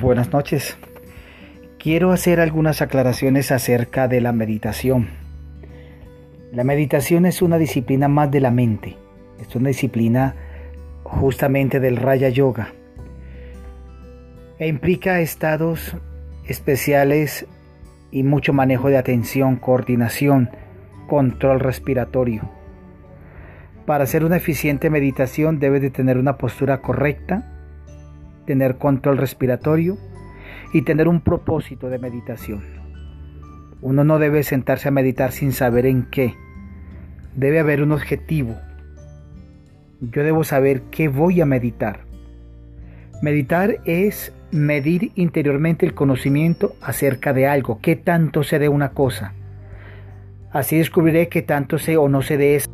Buenas noches. Quiero hacer algunas aclaraciones acerca de la meditación. La meditación es una disciplina más de la mente. Es una disciplina justamente del Raya Yoga. E implica estados especiales y mucho manejo de atención, coordinación, control respiratorio. Para hacer una eficiente meditación debes de tener una postura correcta, tener control respiratorio y tener un propósito de meditación. Uno no debe sentarse a meditar sin saber en qué. Debe haber un objetivo. Yo debo saber qué voy a meditar. Meditar es medir interiormente el conocimiento acerca de algo, qué tanto sé de una cosa. Así descubriré qué tanto sé o no sé de eso.